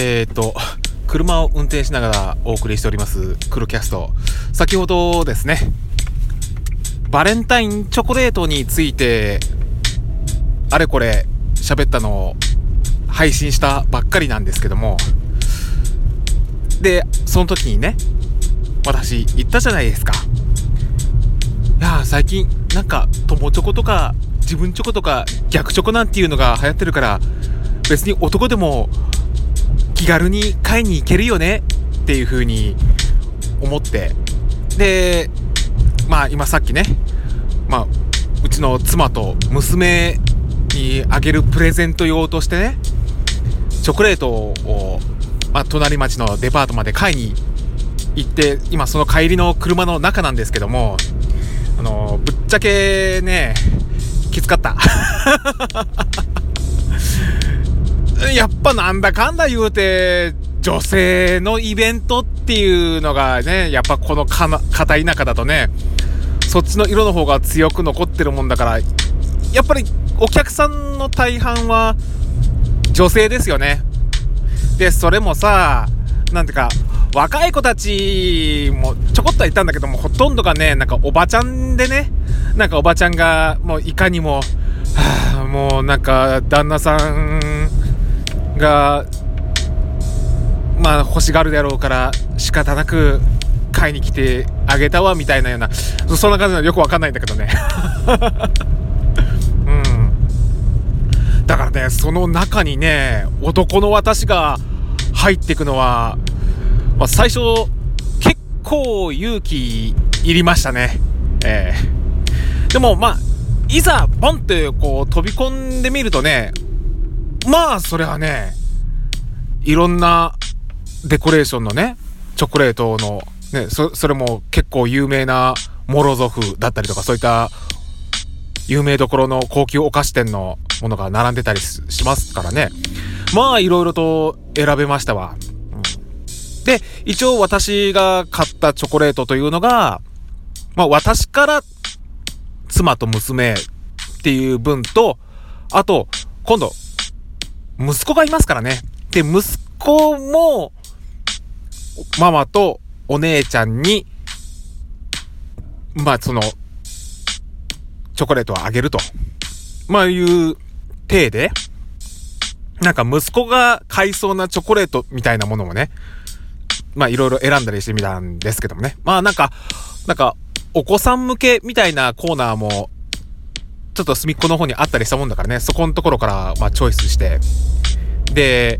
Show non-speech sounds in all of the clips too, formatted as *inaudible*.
えっ、と、車を運転しながらお送りしております、クロキャスト。先ほどですね、バレンタインチョコレートについて、あれこれ喋ったのを配信したばっかりなんですけども、で、その時にね、私言ったじゃないですか。いや最近なんか友チョコとか自分チョコとか逆チョコなんていうのが流行ってるから別に男でも気軽に買いに行けるよねっていう風に思って。でまあ今さっきねまあうちの妻と娘にあげるプレゼント用としてねチョコレートを、まあ、隣町のデパートまで買いに行って今その帰りの車の中なんですけどもあのぶっちゃけねきつかった。*laughs* やっぱなんだかんだ言うて女性のイベントっていうのがねやっぱこのかな片田舎だとねそっちの色の方が強く残ってるもんだからやっぱりお客さんの大半は女性ですよね。でそれもさなんていうか若い子たちもちょこっとは言ったんだけども、ほとんどがね、なんかおばちゃんでね、なんかおばちゃんがもういかにも、はあ、もうなんか旦那さんが、まあ欲しがるであろうから仕方なく買いに来てあげたわみたいなような、そんな感じなのよくわかんないんだけどね。*laughs* うん。だからね、その中にね、男の私が入っていくのは、まあ、最初、結構勇気いりましたね。えー、でも、まあ、いざ、ボンってこう飛び込んでみるとね、まあ、それはね、いろんなデコレーションのね、チョコレートの、ね、そ、それも結構有名なモロゾフだったりとか、そういった有名どころの高級お菓子店のものが並んでたりしますからね。まあ、いろいろと選べましたわ。で、一応私が買ったチョコレートというのが、まあ私から妻と娘っていう分と、あと、今度、息子がいますからね。で、息子も、ママとお姉ちゃんに、まあその、チョコレートをあげると。まあいう体で、なんか息子が買いそうなチョコレートみたいなものもね、まあいろいろ選んだりしてみたんですけどもね。まあなんか、なんか、お子さん向けみたいなコーナーも、ちょっと隅っこの方にあったりしたもんだからね、そこのところから、まあチョイスして、で、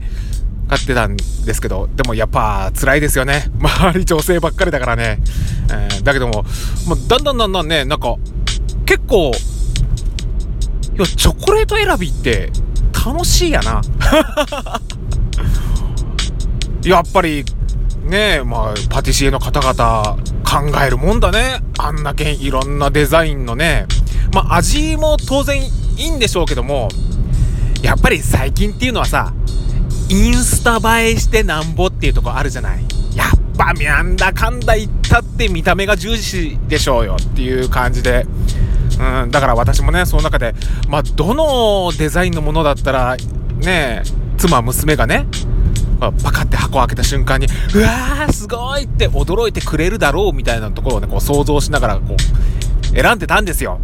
買ってたんですけど、でもやっぱ辛いですよね。*laughs* 周り女性ばっかりだからね。えー、だけども、もうだんだんだんだんね、なんか、結構、いや、チョコレート選びって楽しいやな。*laughs* やっぱりねえ、まあ、パティシエの方々考えるもんだね。あんなけいろんなデザインのね。まあ、味も当然いいんでしょうけども、やっぱり最近っていうのはさ、インスタ映えしてなんぼっていうとこあるじゃない。やっぱなんだかんだ言ったって見た目が重視でしょうよっていう感じで。うん、だから私もね、その中で、まあ、どのデザインのものだったら、ね、妻、娘がね、パカって箱を開けた瞬間に、うわー、すごいって驚いてくれるだろうみたいなところをね、こう想像しながら、こう、選んでたんですよ。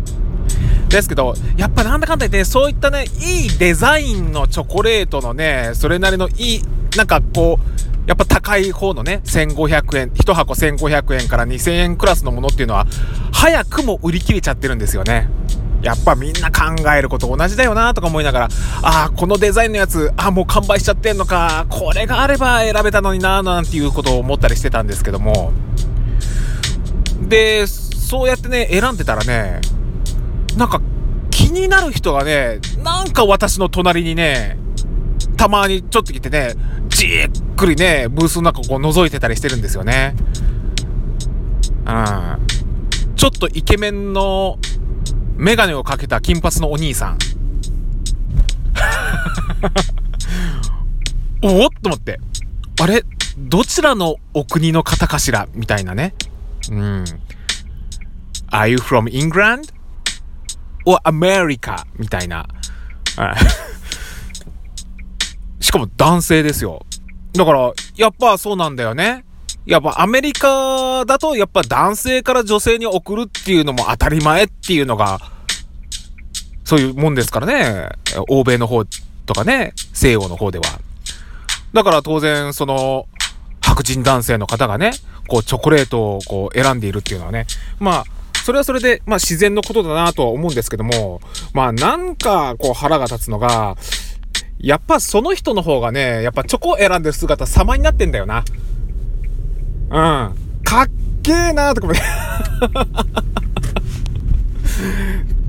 ですけど、やっぱなんだかんだ言って、そういったね、いいデザインのチョコレートのね、それなりのいい、なんかこう、やっぱ高い方のね、1500円、1箱1500円から2000円クラスのものっていうのは、早くも売り切れちゃってるんですよね。やっぱみんな考えること同じだよなとか思いながら、ああ、このデザインのやつ、ああ、もう完売しちゃってんのか、これがあれば選べたのにななんていうことを思ったりしてたんですけども。で、そうやってね、選んでたらね、なんか気になる人がね、なんか私の隣にね、たまにちょっと来てね、じっくりね、ブースの中こう覗いてたりしてるんですよね。うん。ちょっとイケメンのメガネをかけた金髪のお兄さん。*laughs* おおっと思って。あれどちらのお国の方かしら？みたいなね。うん。Are you from England? Or America? みたいな。*laughs* しかも男性ですよ。だから、やっぱそうなんだよね。やっぱアメリカだとやっぱ男性から女性に送るっていうのも当たり前っていうのが、そういうもんですからね。欧米の方とかね、西洋の方では。だから当然、その、白人男性の方がね、こう、チョコレートをこう、選んでいるっていうのはね、まあ、それはそれで、まあ自然のことだなとは思うんですけども、まあなんかこう腹が立つのが、やっぱその人の方がね、やっぱチョコ選んでる姿様になってんだよな。うん。かっけーなーとかもね。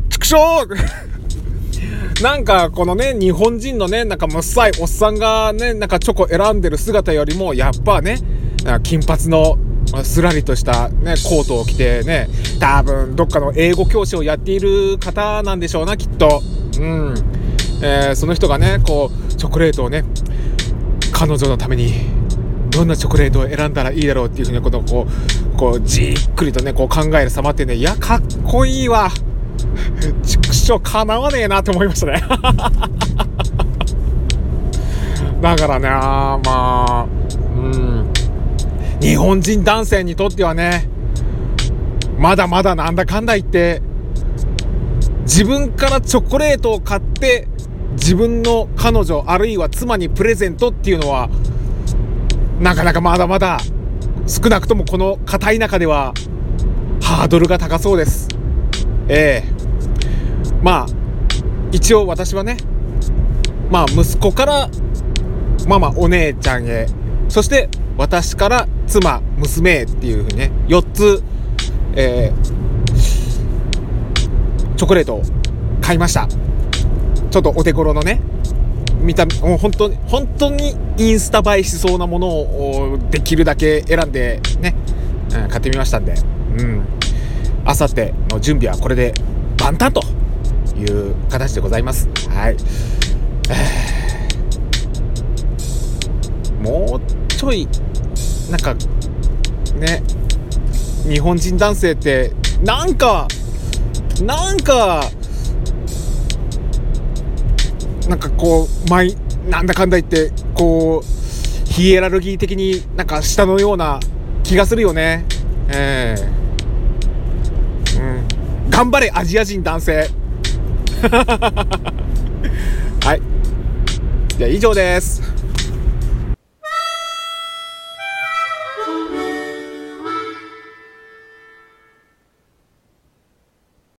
畜生なんか、このね、日本人のね、なんかむっさいおっさんがね、なんかチョコ選んでる姿よりも、やっぱね、金髪のすらりとしたね、コートを着てね、多分どっかの英語教師をやっている方なんでしょうな、きっと。うん。えー、その人がね、こう、チョコレートをね、彼女のために、どんなチョコレートを選んだらいいだろうっていうふうに、この、こう、こう、じっくりとね、こう考える様ってね、いや、かっこいいわ。畜生かなわねえなって思いましたね *laughs* だからねまあうん日本人男性にとってはねまだまだなんだかんだ言って自分からチョコレートを買って自分の彼女あるいは妻にプレゼントっていうのはなかなかまだまだ少なくともこの硬い中ではハードルが高そうです。ええ。まあ一応私はねまあ息子からママお姉ちゃんへそして私から妻娘っていうふうにね4つ、えー、チョコレートを買いましたちょっとお手頃のね見たもう本当に本当にインスタ映えしそうなものをできるだけ選んでね、うん、買ってみましたんでうんあさっての準備はこれで万端という形でございます。はい。もうちょい、なんか、ね、日本人男性って、なんか、なんか、なんかこう、毎、なんだかんだ言って、こう、ヒエラルギー的になんか下のような気がするよね。ええー、うん。頑張れ、アジア人男性。*laughs* はい。じゃあ以上です。